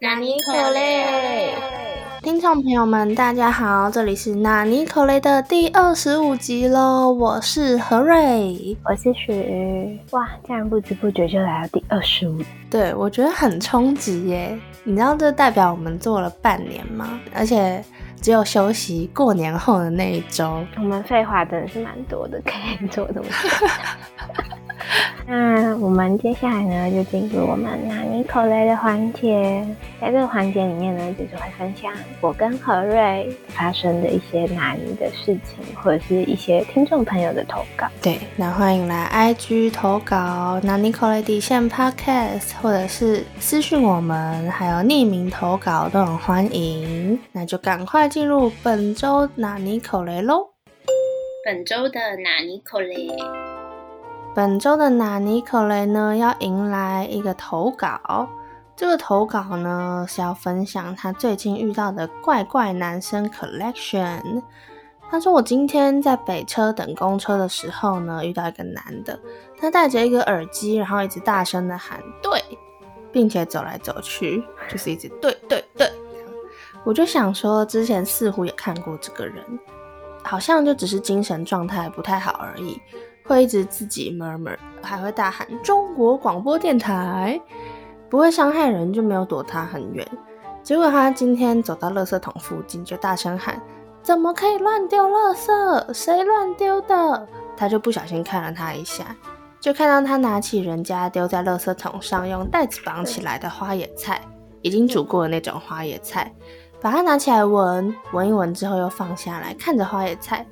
纳尼可雷，听众朋友们，大家好，这里是纳尼可雷的第二十五集喽，我是何瑞，我是许。哇，这样不知不觉就来到第二十五，对我觉得很冲击耶。你知道这代表我们做了半年吗？而且只有休息过年后的那一周，我们废话真的是蛮多的，可以做这么久。那我们接下来呢，就进入我们拿尼口雷的环节。在这个环节里面呢，就是会分享我跟何瑞发生的一些拿尼的事情，或者是一些听众朋友的投稿。对，那欢迎来 IG 投稿拿尼口雷底线 Podcast，或者是私讯我们，还有匿名投稿都很欢迎。那就赶快进入本周拿尼口雷喽。本周的拿尼口雷。本周的纳尼可雷呢，要迎来一个投稿。这个投稿呢是要分享他最近遇到的怪怪男生 collection。他说：“我今天在北车等公车的时候呢，遇到一个男的，他戴着一个耳机，然后一直大声的喊‘对’，并且走来走去，就是一直‘对对对’。我就想说，之前似乎也看过这个人，好像就只是精神状态不太好而已。”会一直自己 murmur，还会大喊中国广播电台，不会伤害人就没有躲他很远。结果他今天走到垃圾桶附近，就大声喊：怎么可以乱丢垃圾？谁乱丢的？他就不小心看了他一下，就看到他拿起人家丢在垃圾桶上用袋子绑起来的花野菜，已经煮过的那种花野菜，把它拿起来闻闻一闻之后又放下来，看着花野菜。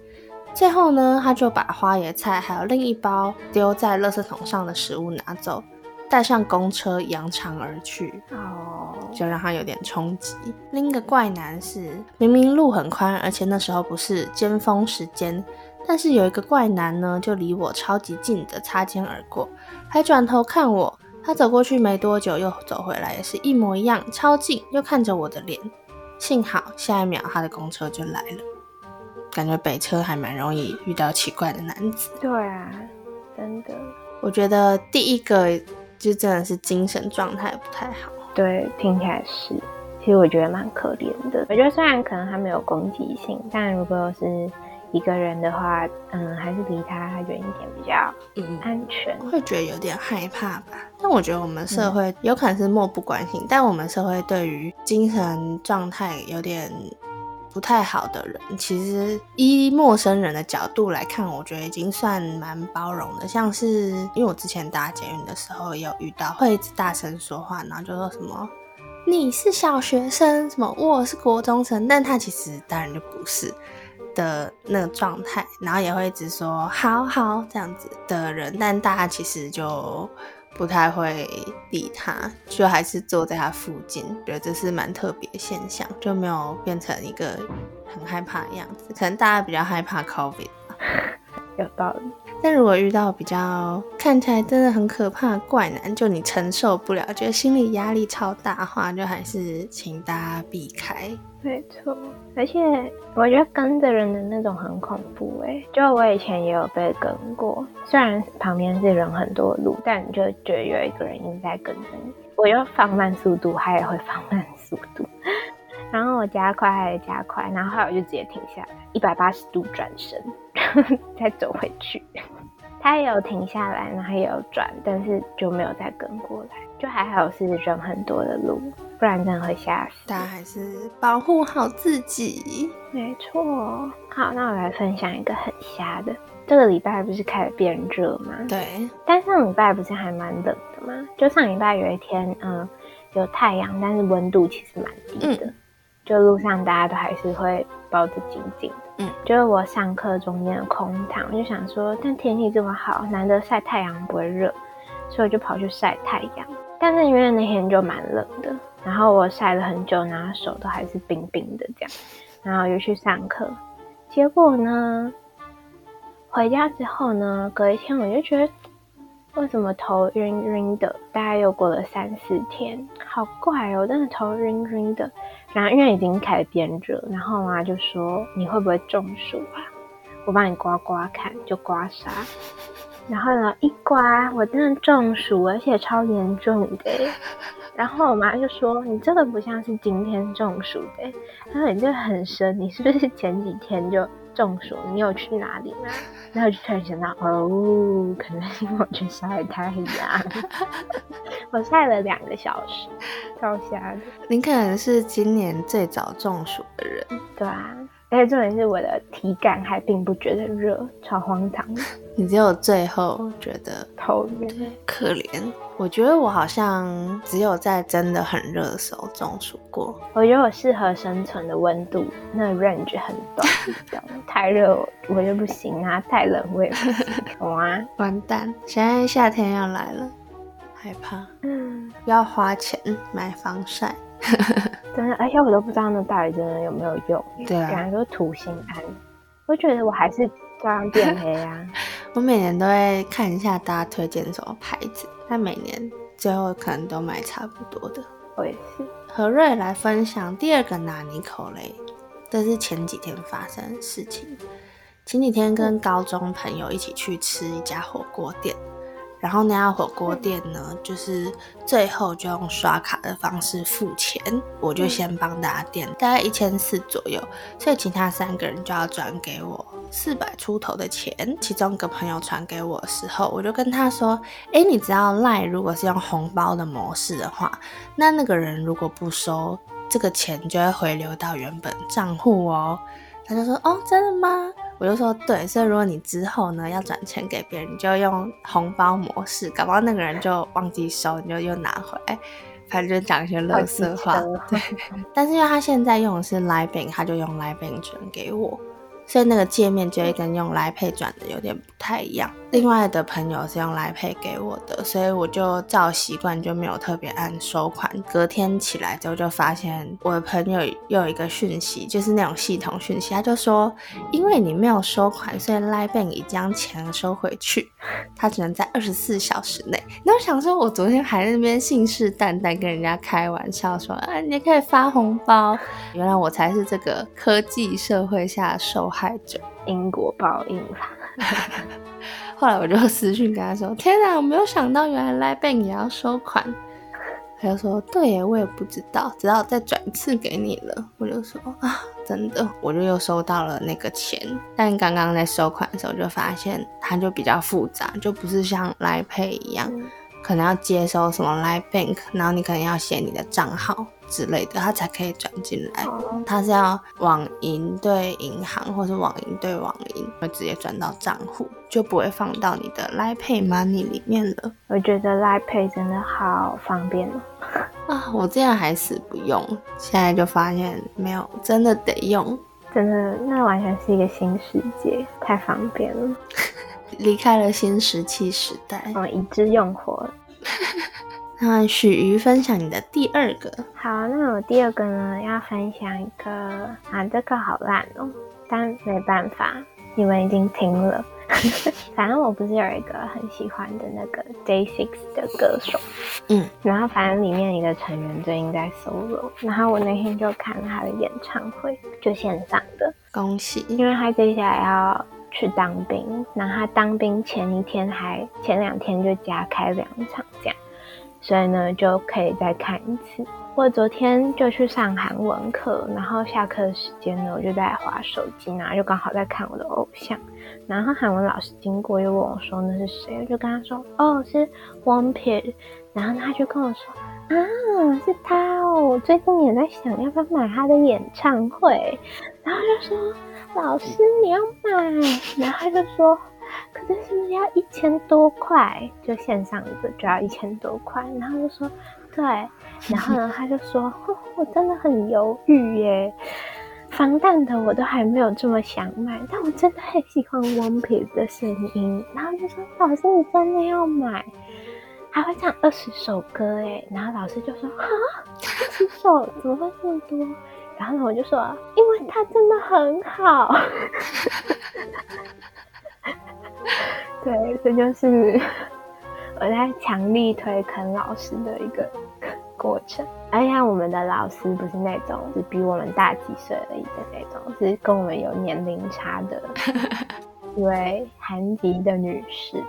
最后呢，他就把花椰菜还有另一包丢在垃圾桶上的食物拿走，带上公车扬长而去。哦，就让他有点冲击。另一个怪男是，明明路很宽，而且那时候不是尖峰时间，但是有一个怪男呢，就离我超级近的擦肩而过，还转头看我。他走过去没多久又走回来，也是一模一样，超近，又看着我的脸。幸好下一秒他的公车就来了。感觉北车还蛮容易遇到奇怪的男子。对啊，真的。我觉得第一个就真的是精神状态不太好。对，听起来是。其实我觉得蛮可怜的。我觉得虽然可能他没有攻击性，但如果是一个人的话，嗯，还是离他远一点比较嗯安全。会觉得有点害怕吧？但我觉得我们社会有可能是漠不关心，但我们社会对于精神状态有点。不太好的人，其实依陌生人的角度来看，我觉得已经算蛮包容的。像是因为我之前搭捷运的时候，有遇到会一直大声说话，然后就说什么你是小学生，什么我是国中生，但他其实当然就不是的那个状态，然后也会一直说好好这样子的人，但大家其实就。不太会理他，就还是坐在他附近，觉得这是蛮特别现象，就没有变成一个很害怕的样子。可能大家比较害怕 COVID 吧，有道理。但如果遇到比较看起来真的很可怕的怪男，就你承受不了，觉得心理压力超大的话，就还是请大家避开。没错，而且我觉得跟着人的那种很恐怖哎，就我以前也有被跟过，虽然旁边是人很多路，但你就觉得有一个人一直在跟着你。我又放慢速度，他也会放慢速度，然后我加快，他也加快，然后后来我就直接停下来，一百八十度转身，再走回去。他也有停下来，然后也有转，但是就没有再跟过来，就还好是人很多的路，不然真的会吓死。大家还是保护好自己。没错。好，那我来分享一个很瞎的。这个礼拜不是开始变热吗？对。但上礼拜不是还蛮冷的吗？就上礼拜有一天，嗯，有太阳，但是温度其实蛮低的，就路上大家都还是会包得紧紧。嗯，就是我上课中间的空堂，我就想说，但天气这么好，难得晒太阳不会热，所以我就跑去晒太阳。但是因为那天就蛮冷的，然后我晒了很久，然后手都还是冰冰的这样，然后又去上课。结果呢，回家之后呢，隔一天我就觉得，为什么头晕晕的？大概又过了三四天，好怪哦，真的头晕晕的。然后因为已经开始变热，然后我妈就说你会不会中暑啊？我帮你刮刮看，就刮痧。然后呢，一刮我真的中暑，而且超严重的。然后我妈就说：“你这个不像是今天中暑的，她说你这很深，你是不是前几天就中暑？你有去哪里吗？” 然后就突然想到，哦，可能是我去晒太阳，我晒了两个小时，超瞎的。你可能是今年最早中暑的人，对啊。而且重点是我的体感还并不觉得热，超荒唐。你只有最后觉得头晕，可怜。我觉得我好像只有在真的很热的时候中暑过。我觉得我适合生存的温度那 range 很短，太热我就不行啊，太冷我也不行。哇，完蛋！现在夏天要来了，害怕。嗯，要花钱买防晒。真的，而且我都不知道那到底真的有没有用。对啊，感觉都土心安。我觉得我还是照样变黑啊。我每年都会看一下大家推荐什么牌子，但每年最后可能都买差不多的。我也是。何瑞来分享第二个拿尼口雷，这是前几天发生的事情。前几天跟高中朋友一起去吃一家火锅店。然后那家火锅店呢，就是最后就用刷卡的方式付钱，我就先帮大家垫，大概一千四左右，所以其他三个人就要转给我四百出头的钱。其中一个朋友传给我的时候，我就跟他说：“哎，你知道赖如果是用红包的模式的话，那那个人如果不收这个钱，就会回流到原本账户哦。”他就说：“哦，真的吗？”我就说对，所以如果你之后呢要转钱给别人，你就用红包模式，搞不好那个人就忘记收，你就又拿回来，反正就讲一些乐色话。对，但是因为他现在用的是 Line Bank，他就用 Line Bank 转给我。所以那个界面就会跟用来配转的有点不太一样。另外的朋友是用来配给我的，所以我就照习惯就没有特别按收款。隔天起来之后就发现我的朋友又有一个讯息，就是那种系统讯息，他就说因为你没有收款，所以 Line Bank 已将钱收回去，他只能在二十四小时内。那我想说，我昨天还在那边信誓旦旦跟人家开玩笑说，啊，你可以发红包，原来我才是这个科技社会下受。害者因果报应吧。后来我就私讯跟他说：“天哪，我没有想到原来 Bank 也要收款。”他就说：“对耶，我也不知道，直到再转一次给你了。”我就说：“啊，真的。”我就又收到了那个钱，但刚刚在收款的时候就发现它就比较复杂，就不是像来 Pay 一样，可能要接收什么 Line Bank，然后你可能要写你的账号。之类的，他才可以转进来。他是要网银对银行，或是网银对网银，会直接转到账户，就不会放到你的 Line Pay Money 里面了。我觉得 Line Pay 真的好方便哦。啊，我这样还是不用，现在就发现没有，真的得用。真的，那完全是一个新世界，太方便了。离开了新石器时代，哦，已知用火。那许瑜分享你的第二个，好，那我第二个呢要分享一个啊，这个好烂哦，但没办法，你们已经听了。反正我不是有一个很喜欢的那个 Day Six 的歌手，嗯，然后反正里面一个成员最近在 solo，然后我那天就看他的演唱会，就线上的，恭喜，因为他接下来要去当兵，然后他当兵前一天还前两天就加开两场这样。所以呢，就可以再看一次。我昨天就去上韩文课，然后下课的时间呢，我就在划手机，然后就刚好在看我的偶像。然后韩文老师经过，又问我说那是谁，我就跟他说哦是 One Piece。然后他就跟我说啊是他哦，我最近也在想要不要买他的演唱会。然后就说老师你要买，然后他就说。可是不是要一千多块？就线上的就要一千多块，然后就说对，然后呢他就说我真的很犹豫耶，防弹的我都还没有这么想买，但我真的很喜欢 One Piece 的声音，然后就说老师你真的要买，还会唱二十首歌哎，然后老师就说啊二十首怎么会这么多？然后呢我就说因为它真的很好。对，这就是我在强力推坑老师的一个过程。而且我们的老师不是那种只比我们大几岁而已的那种，是跟我们有年龄差的 一位韩籍的女士。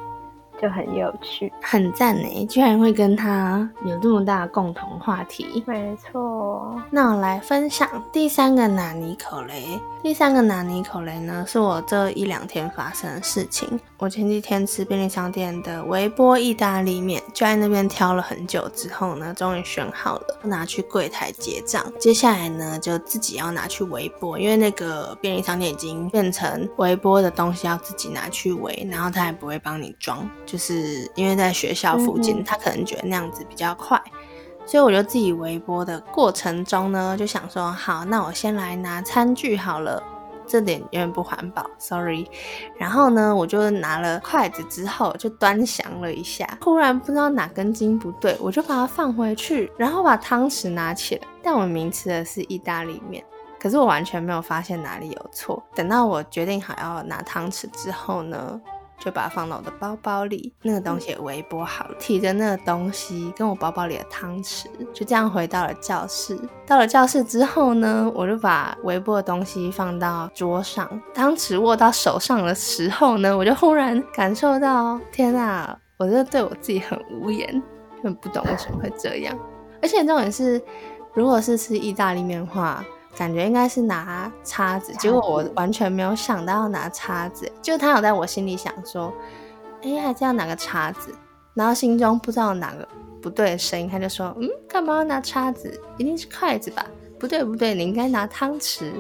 就很有趣，很赞呢！居然会跟他有这么大的共同话题。没错，那我来分享第三个纳尼口雷。第三个纳尼口雷呢，是我这一两天发生的事情。我前几天吃便利商店的微波意大利面，就在那边挑了很久之后呢，终于选好了，拿去柜台结账。接下来呢，就自己要拿去微波，因为那个便利商店已经变成微波的东西要自己拿去微，然后他也不会帮你装。就是因为在学校附近，他可能觉得那样子比较快，所以我就自己微波的过程中呢，就想说好，那我先来拿餐具好了，这点有点不环保，sorry。然后呢，我就拿了筷子之后，就端详了一下，忽然不知道哪根筋不对，我就把它放回去，然后把汤匙拿起来。但我明吃的是意大利面，可是我完全没有发现哪里有错。等到我决定好要拿汤匙之后呢？就把它放到我的包包里，那个东西也微波好了，提着那个东西跟我包包里的汤匙，就这样回到了教室。到了教室之后呢，我就把微波的东西放到桌上，汤匙握到手上的时候呢，我就忽然感受到，天啊，我真的对我自己很无言，很不懂为什么会这样。而且重点是，如果是吃意大利面的话。感觉应该是拿叉子，结果我完全没有想到要拿叉子，就他有在我心里想说，哎，还是要拿个叉子，然后心中不知道哪个不对的声音，他就说，嗯，干嘛要拿叉子？一定是筷子吧？不对不对，你应该拿汤匙。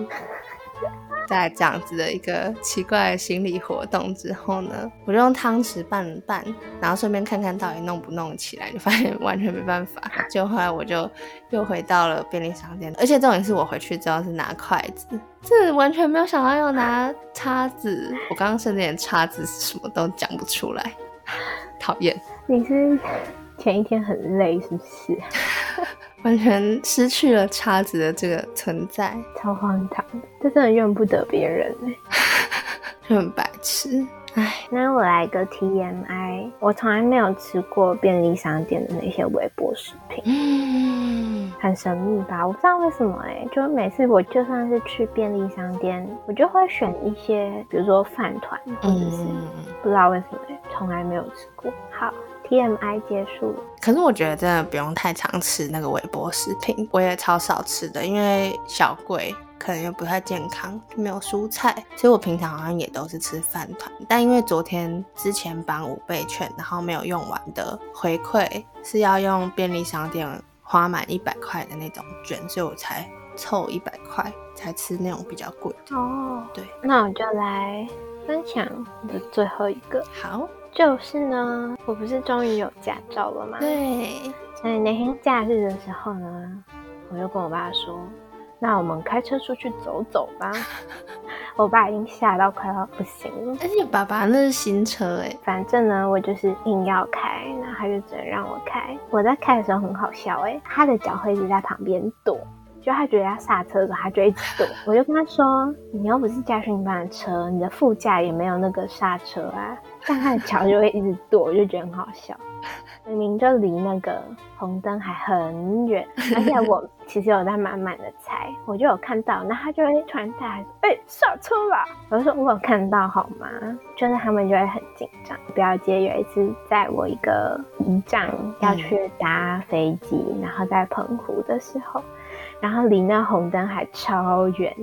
在这样子的一个奇怪的心理活动之后呢，我就用汤匙拌了拌，然后顺便看看到底弄不弄起来，就发现完全没办法。就后来我就又回到了便利商店，而且重点是我回去之后是拿筷子，这完全没有想到要拿叉子。我刚刚甚至连叉子是什么都讲不出来，讨厌。你是前一天很累是不是？完全失去了叉子的这个存在，超荒唐！这真的怨不得别人哎，就 很白痴。哎，那我来个 TMI，我从来没有吃过便利商店的那些微波食品，嗯，很神秘吧？我不知道为什么哎，就每次我就算是去便利商店，我就会选一些，比如说饭团，或者是不知道为什么欸，从来没有吃过。好。TMI 结束，可是我觉得真的不用太常吃那个微波食品，我也超少吃的，因为小贵，可能又不太健康，没有蔬菜，所以我平常好像也都是吃饭团。但因为昨天之前绑五倍券，然后没有用完的回馈是要用便利商店花满一百块的那种券，所以我才凑一百块才吃那种比较贵的。哦，对，那我就来分享的最后一个。好。就是呢，我不是终于有驾照了吗？对。所以那天假日的时候呢，我就跟我爸说：“那我们开车出去走走吧。”我爸已经吓到快要不行了。而且爸爸那是新车哎，反正呢，我就是硬要开，那他就只能让我开。我在开的时候很好笑哎，他的脚会一直在旁边躲。就他觉得要刹车的时候，他就一直躲。我就跟他说：“你又不是驾训班的车，你的副驾也没有那个刹车啊。”但他的脚就会一直躲，我就觉得很好笑。明明就离那个红灯还很远，而且我其实有在慢慢的猜，我就有看到，那他就会突然大喊：“哎，刹车吧！”我就说：“我有看到，好吗？”就是他们就会很紧张。表姐有一次在我一个仪仗要去搭飞机，然后在澎湖的时候。然后离那红灯还超远，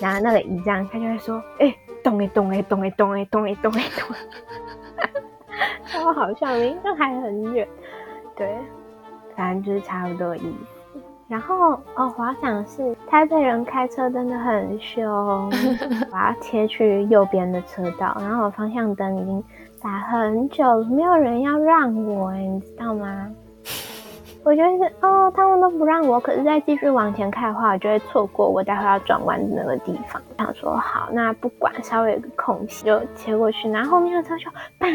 然后那个仪仗他就会说：“哎，动哎动哎动哎动哎动哎动哎动。” 超好笑，明明还很远。对，反正就是差不多意思。然后哦，我要是台北人开车真的很凶，我要切去右边的车道，然后我方向灯已经打很久了，没有人要让我，你知道吗？我觉得是哦，他们都不让我，可是再继续往前开的话，我就会错过我待会要转弯的那个地方。想说好，那不管稍微有个空隙就切过去，然后后面的车就叭，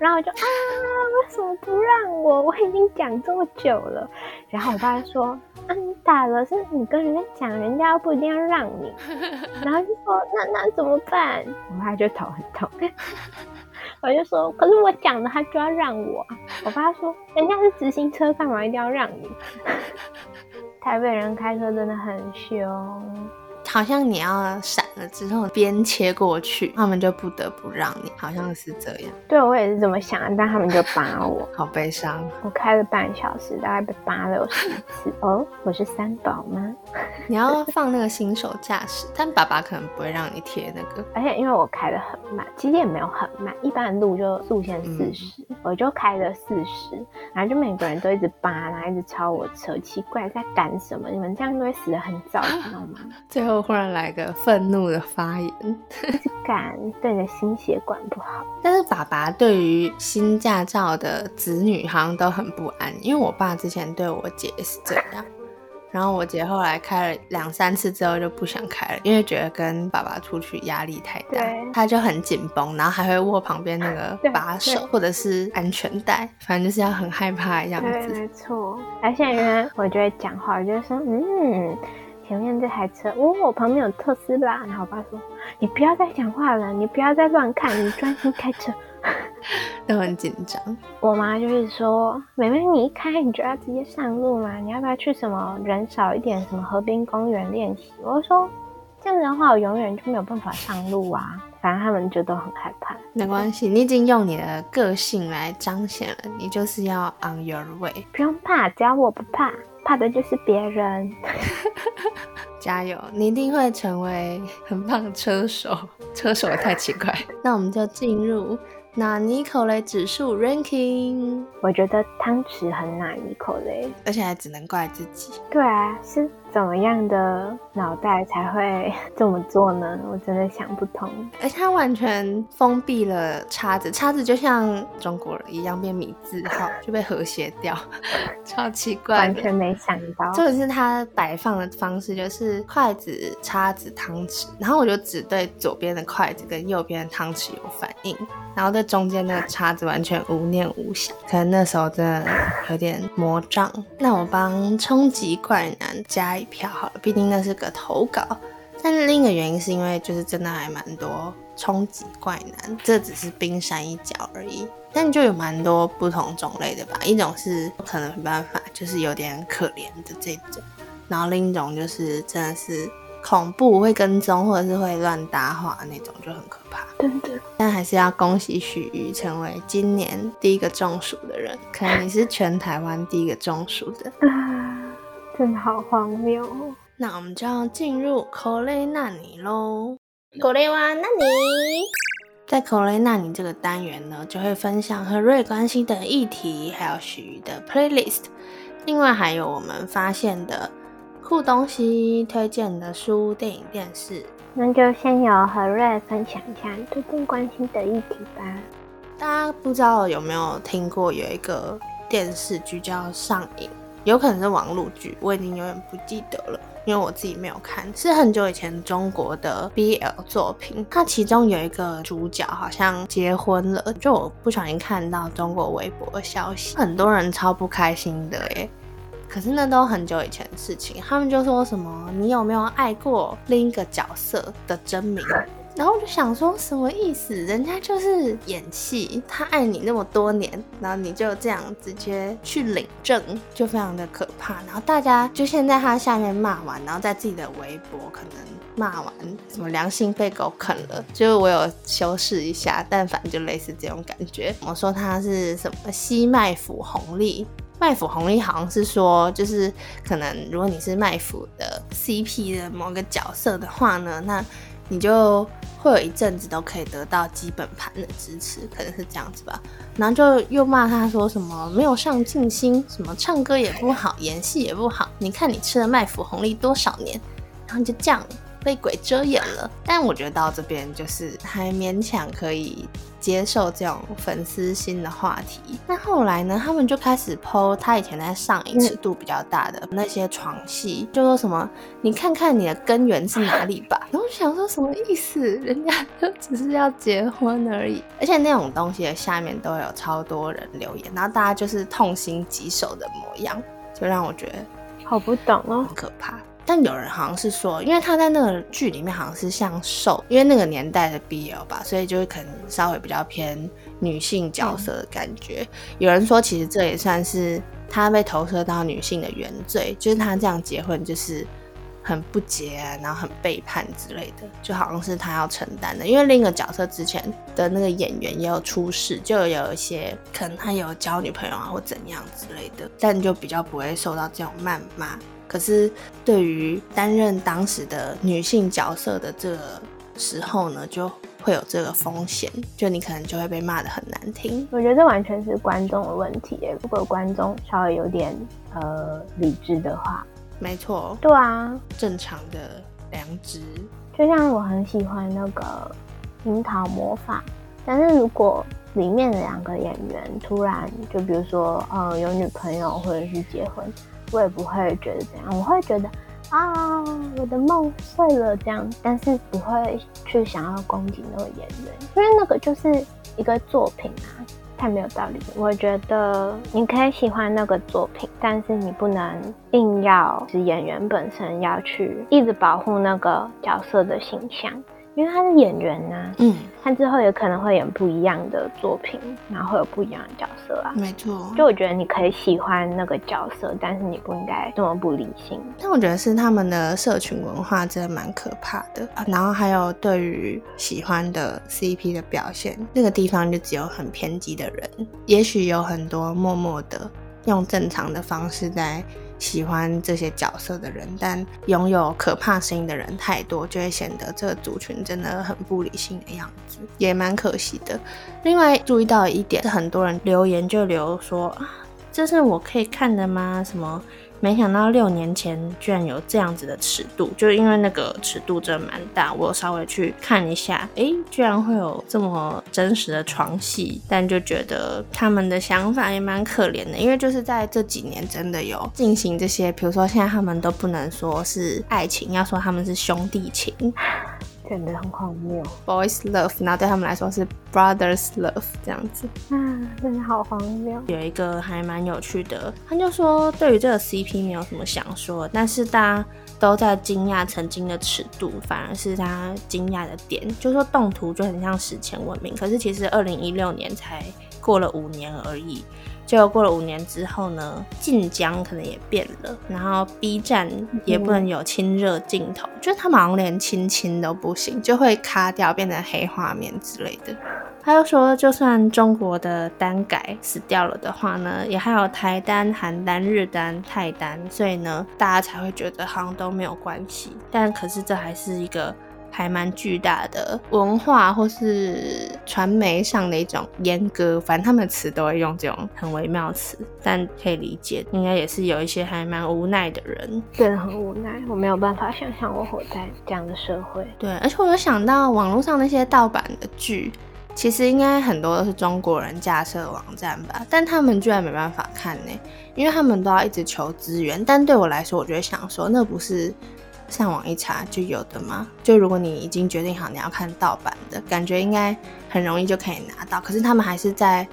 然后我就啊，为什么不让我？我已经讲这么久了。然后我爸就说啊，你打了是你跟人家讲，人家不一定要让你。然后就说那那怎么办？我爸就头很痛。我就说，可是我讲了他就要让我。我爸说，人家是直行车，干嘛一定要让你？台北人开车真的很凶。好像你要闪了之后边切过去，他们就不得不让你，好像是这样。对，我也是这么想的，但他们就扒我，好悲伤。我开了半小时，大概被扒了有十次。哦，我是三宝吗？你要放那个新手驾驶，但爸爸可能不会让你贴那个。而且因为我开的很慢，其实也没有很慢，一般的路就速限四十，我就开了四十，然后就每个人都一直扒，然后一直超我车，奇怪在赶什么？你们这样都会死的很早，知道吗？最后忽然来个愤怒的发言，一直赶，对你的心血管不好。但是爸爸对于新驾照的子女好像都很不安，因为我爸之前对我姐也是这样。然后我姐后来开了两三次之后就不想开了，因为觉得跟爸爸出去压力太大，他就很紧绷，然后还会握旁边那个 把手或者是安全带，反正就是要很害怕的样子。没错。而且因为我就会讲话，我就说嗯。前面这台车，哦，我旁边有特斯拉。然后我爸说：“你不要再讲话了，你不要再乱看，你专心开车。”都很紧张。我妈就是说：“妹妹，你一开你就要直接上路嘛？你要不要去什么人少一点，什么河滨公园练习？”我说：“这样子的话，我永远就没有办法上路啊。”反正他们就都很害怕。没关系，你已经用你的个性来彰显了，你就是要 on your way，不用怕，只要我不怕。怕的就是别人，加油，你一定会成为很棒的车手。车手也太奇怪。那我们就进入纳尼口雷指数 ranking。我觉得汤匙很纳尼口雷，而且还只能怪自己。对啊，是。怎么样的脑袋才会 这么做呢？我真的想不通。而且它完全封闭了叉子，叉子就像中国人一样变米字号，就被和谐掉，超奇怪。完全没想到。这个是它摆放的方式，就是筷子、叉子、汤匙，然后我就只对左边的筷子跟右边的汤匙有反应，然后对中间那个叉子完全无念无想。可能那时候真的有点魔障。那我帮冲击怪男加一。票好了，毕竟那是个投稿。但是另一个原因是因为就是真的还蛮多冲击怪男，这只是冰山一角而已。但就有蛮多不同种类的吧，一种是可能没办法，就是有点可怜的这种。然后另一种就是真的是恐怖，会跟踪或者是会乱搭话那种，就很可怕。真的。但还是要恭喜许瑜成为今年第一个中暑的人，可能你是全台湾第一个中暑的。真的好荒谬！那我们就要进入口雷纳尼喽。口雷哇纳尼，在口雷纳尼这个单元呢，就会分享和瑞关系的议题，还有许的 playlist。另外还有我们发现的酷东西、推荐的书、电影、电视。那就先由何瑞分享一下最近关心的议题吧。大家不知道有没有听过有一个电视剧叫《上瘾》。有可能是网络剧，我已经有点不记得了，因为我自己没有看，是很久以前中国的 BL 作品。它其中有一个主角好像结婚了，就我不小心看到中国微博的消息，很多人超不开心的耶。可是那都很久以前的事情，他们就说什么你有没有爱过另一个角色的真名？然后我就想说，什么意思？人家就是演戏，他爱你那么多年，然后你就这样直接去领证，就非常的可怕。然后大家就先在他下面骂完，然后在自己的微博可能骂完，什么良心被狗啃了，就我有修饰一下，但反正就类似这种感觉。我说他是什么西麦府红利，麦府红利好像是说，就是可能如果你是麦府的 CP 的某个角色的话呢，那你就会有一阵子都可以得到基本盘的支持，可能是这样子吧。然后就又骂他说什么没有上进心，什么唱歌也不好，演戏也不好。你看你吃了麦麸红利多少年，然后你就这样被鬼遮眼了。但我觉得到这边就是还勉强可以。接受这种粉丝心的话题，那后来呢？他们就开始剖他以前在上一尺度比较大的那些床戏，就说什么你看看你的根源是哪里吧。然后想说什么意思？人家就只是要结婚而已，而且那种东西的下面都有超多人留言，然后大家就是痛心疾首的模样，就让我觉得好不懂哦，很可怕。但有人好像是说，因为他在那个剧里面好像是像受，因为那个年代的 BL 吧，所以就会可能稍微比较偏女性角色的感觉。有人说，其实这也算是他被投射到女性的原罪，就是他这样结婚就是很不洁，然后很背叛之类的，就好像是他要承担的。因为另一个角色之前的那个演员也有出事，就有一些可能他有交女朋友啊或怎样之类的，但就比较不会受到这种谩骂。可是对于担任当时的女性角色的这个时候呢，就会有这个风险，就你可能就会被骂的很难听。我觉得这完全是观众的问题，如果观众稍微有点呃理智的话，没错，对啊，正常的良知。就像我很喜欢那个《樱桃魔法》，但是如果里面的两个演员突然就比如说呃有女朋友或者是结婚，我也不会觉得怎样，我会觉得。啊，我的梦碎了，这样，但是不会去想要攻击那个演员，因为那个就是一个作品啊，太没有道理。我觉得你可以喜欢那个作品，但是你不能硬要是演员本身要去一直保护那个角色的形象。因为他是演员呐，嗯，他之后也可能会演不一样的作品，然后会有不一样的角色啊。没错，就我觉得你可以喜欢那个角色，但是你不应该这么不理性。但我觉得是他们的社群文化真的蛮可怕的啊。然后还有对于喜欢的 CP 的表现，那个地方就只有很偏激的人，也许有很多默默的用正常的方式在。喜欢这些角色的人，但拥有可怕声音的人太多，就会显得这个族群真的很不理性的样子，也蛮可惜的。另外注意到一点，是很多人留言就留说啊，这是我可以看的吗？什么？没想到六年前居然有这样子的尺度，就因为那个尺度真的蛮大，我稍微去看一下，哎，居然会有这么真实的床戏，但就觉得他们的想法也蛮可怜的，因为就是在这几年真的有进行这些，比如说现在他们都不能说是爱情，要说他们是兄弟情。真的很荒谬，boys love，然后对他们来说是 brothers love 这样子，啊，真的好荒谬。有一个还蛮有趣的，他就说对于这个 CP 没有什么想说，但是大家都在惊讶曾经的尺度，反而是他惊讶的点，就说动图就很像史前文明，可是其实二零一六年才过了五年而已。就过了五年之后呢，晋江可能也变了，然后 B 站也不能有亲热镜头，就是他们好像连亲亲都不行，就会卡掉，变成黑画面之类的。他又说，就算中国的单改死掉了的话呢，也还有台单、韩单、日单、泰单，所以呢，大家才会觉得好像都没有关系。但可是这还是一个。还蛮巨大的文化或是传媒上的一种阉割，反正他们词都会用这种很微妙词，但可以理解，应该也是有一些还蛮无奈的人，真的很无奈。我没有办法想象我活在这样的社会。对，而且我有想到网络上那些盗版的剧，其实应该很多都是中国人架设网站吧，但他们居然没办法看呢，因为他们都要一直求资源。但对我来说，我就会想说，那不是。上网一查就有的吗？就如果你已经决定好你要看盗版的，感觉应该很容易就可以拿到。可是他们还是在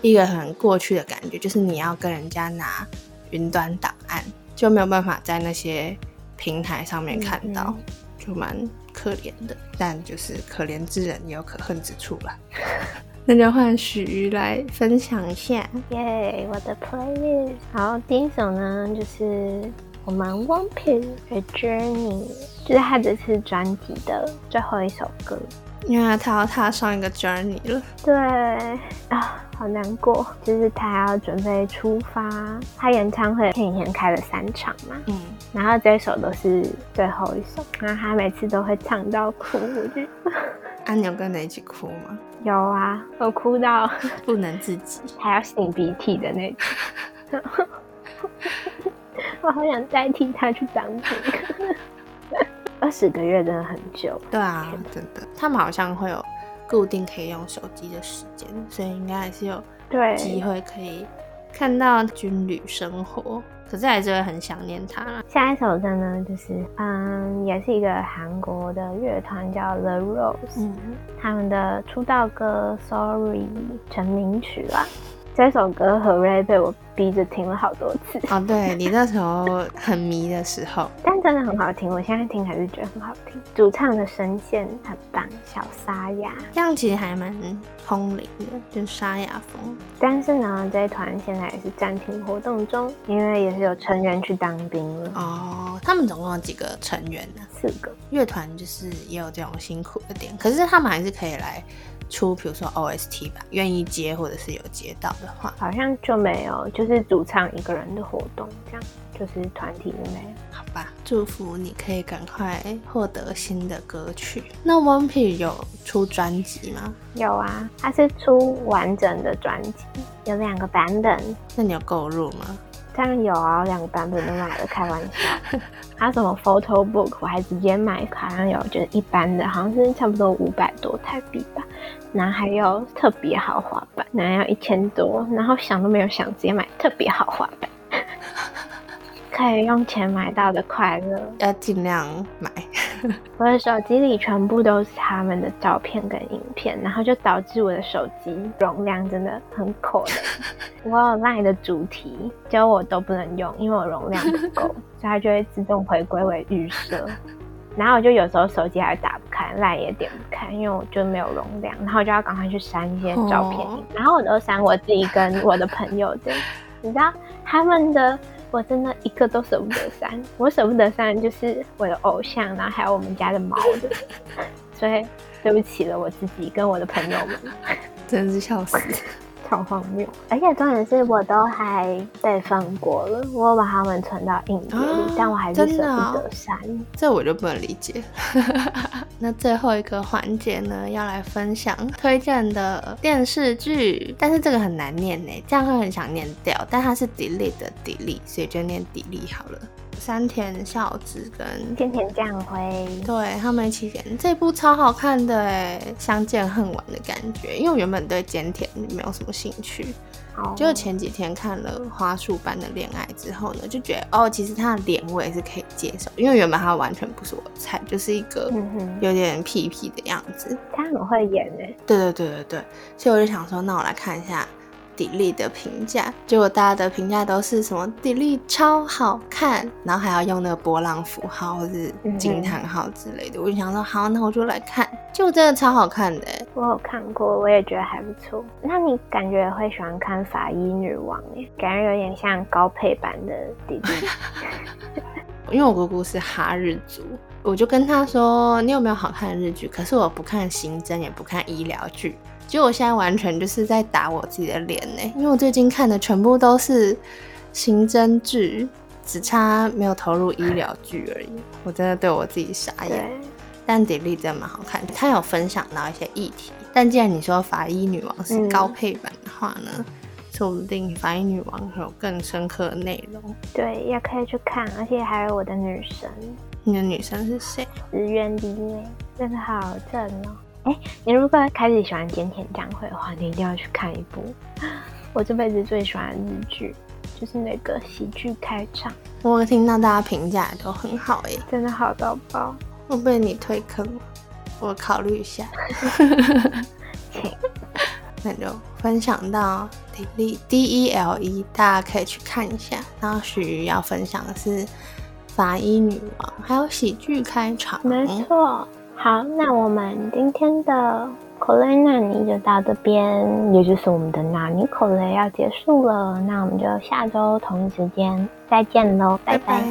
一个很过去的感觉，就是你要跟人家拿云端档案，就没有办法在那些平台上面看到，就蛮可怜的。但就是可怜之人也有可恨之处了。那就换许瑜来分享一下。耶，我的 playlist。好，第一首呢就是。我们 One Piece 的 Journey 就是他这次专辑的最后一首歌，因为他要踏上一个 Journey 了。对啊，好难过，就是他要准备出发。他演唱会前几天开了三场嘛，嗯，然后这首都是最后一首，然后他每次都会唱到哭，我觉得。安牛跟你一起哭吗？有啊，我哭到不能自己，还要擤鼻涕的那种。我好想代替他去当兵，二十个月真的很久。对啊，真的，他们好像会有固定可以用手机的时间，所以应该还是有机会可以看到军旅生活。可是还是会很想念他。下一首歌呢，就是嗯，也是一个韩国的乐团叫 The Rose，他们的出道歌《Sorry》成名曲啦。这首歌和 Ray 被我逼着听了好多次。哦，对你那时候很迷的时候，但真的很好听，我现在听还是觉得很好听。主唱的声线很棒，小沙哑，这样其实还蛮空灵的，就沙哑风。但是呢，这一团现在也是暂停活动中，因为也是有成员去当兵了。哦，他们总共有几个成员呢？四个。乐团就是也有这种辛苦的点，可是他们还是可以来。出比如说 OST 吧，愿意接或者是有接到的话，好像就没有，就是主唱一个人的活动这样，就是团体的没有。好吧，祝福你可以赶快获得新的歌曲。那 One Piece 有出专辑吗？有啊，它是出完整的专辑，有两个版本。那你有购入吗？当然有啊，两个版本都买了，开玩笑。还有什么 photo book，我还直接买，好像有就是一般的，好像是差不多五百多台币吧。然后还有特别豪华版，然后要一千多，然后想都没有想，直接买特别豪华版。可以用钱买到的快乐，要尽量买。我的手机里全部都是他们的照片跟影片，然后就导致我的手机容量真的很可怜。我有 Line 的主题，结果我都不能用，因为我容量不够，所以它就会自动回归为预设。然后我就有时候手机还打不开，Line 也点不开，因为我就没有容量，然后我就要赶快去删一些照片。然后我都删我自己跟我的朋友的，你知道他们的。我真的一个都舍不得删，我舍不得删就是我的偶像，然后还有我们家的猫的，所以对不起了我自己跟我的朋友们，真是笑死。超荒谬，而且重点是我都还备份过了，我把它们存到硬碟里，但我还是舍不得删，这我就不能理解。那最后一个环节呢，要来分享推荐的电视剧，但是这个很难念呢，这样会很想念掉，但它是 delete 的 delete，所以就念 delete 好了。山田孝子跟天田将辉，对他们一起演这部超好看的哎，相见恨晚的感觉。因为我原本对菅田没有什么兴趣，就前几天看了花束般的恋爱之后呢，就觉得哦，其实他的脸我也是可以接受，因为原本他完全不是我的菜，就是一个有点屁屁的样子。他很会演哎，对对对对对，所以我就想说，那我来看一下。迪丽的评价，结果大家的评价都是什么迪丽超好看，然后还要用那个波浪符号或是惊叹号之类的。我就想说，好，那我就来看，就真的超好看的。我有看过，我也觉得还不错。那你感觉会喜欢看法医女王耶？感觉有点像高配版的迪丽。因为我姑姑是哈日族，我就跟她说，你有没有好看的日剧？可是我不看刑侦，也不看医疗剧。结果我现在完全就是在打我自己的脸呢，因为我最近看的全部都是刑侦剧，只差没有投入医疗剧而已。我真的对我自己傻眼。但迪丽真的蛮好看，她有分享到一些议题。但既然你说法医女王是高配版的话呢，说不定法医女王有更深刻的内容。对，也可以去看，而且还有我的女神。你的女神是谁？石原里美，真的好正哦。哎，你如果开始喜欢菅田将晖的话，你一定要去看一部我这辈子最喜欢的日剧，就是那个喜剧开场。我听到大家评价都很好，哎，真的好到爆。我被你推坑了，我考虑一下。那就分享到 D D E L E，大家可以去看一下。然后许瑜要分享的是法医女王，还有喜剧开场。没错。好，那我们今天的口雷纳尼就到这边，也就是我们的纳尼口雷要结束了。那我们就下周同一时间再见喽，拜拜。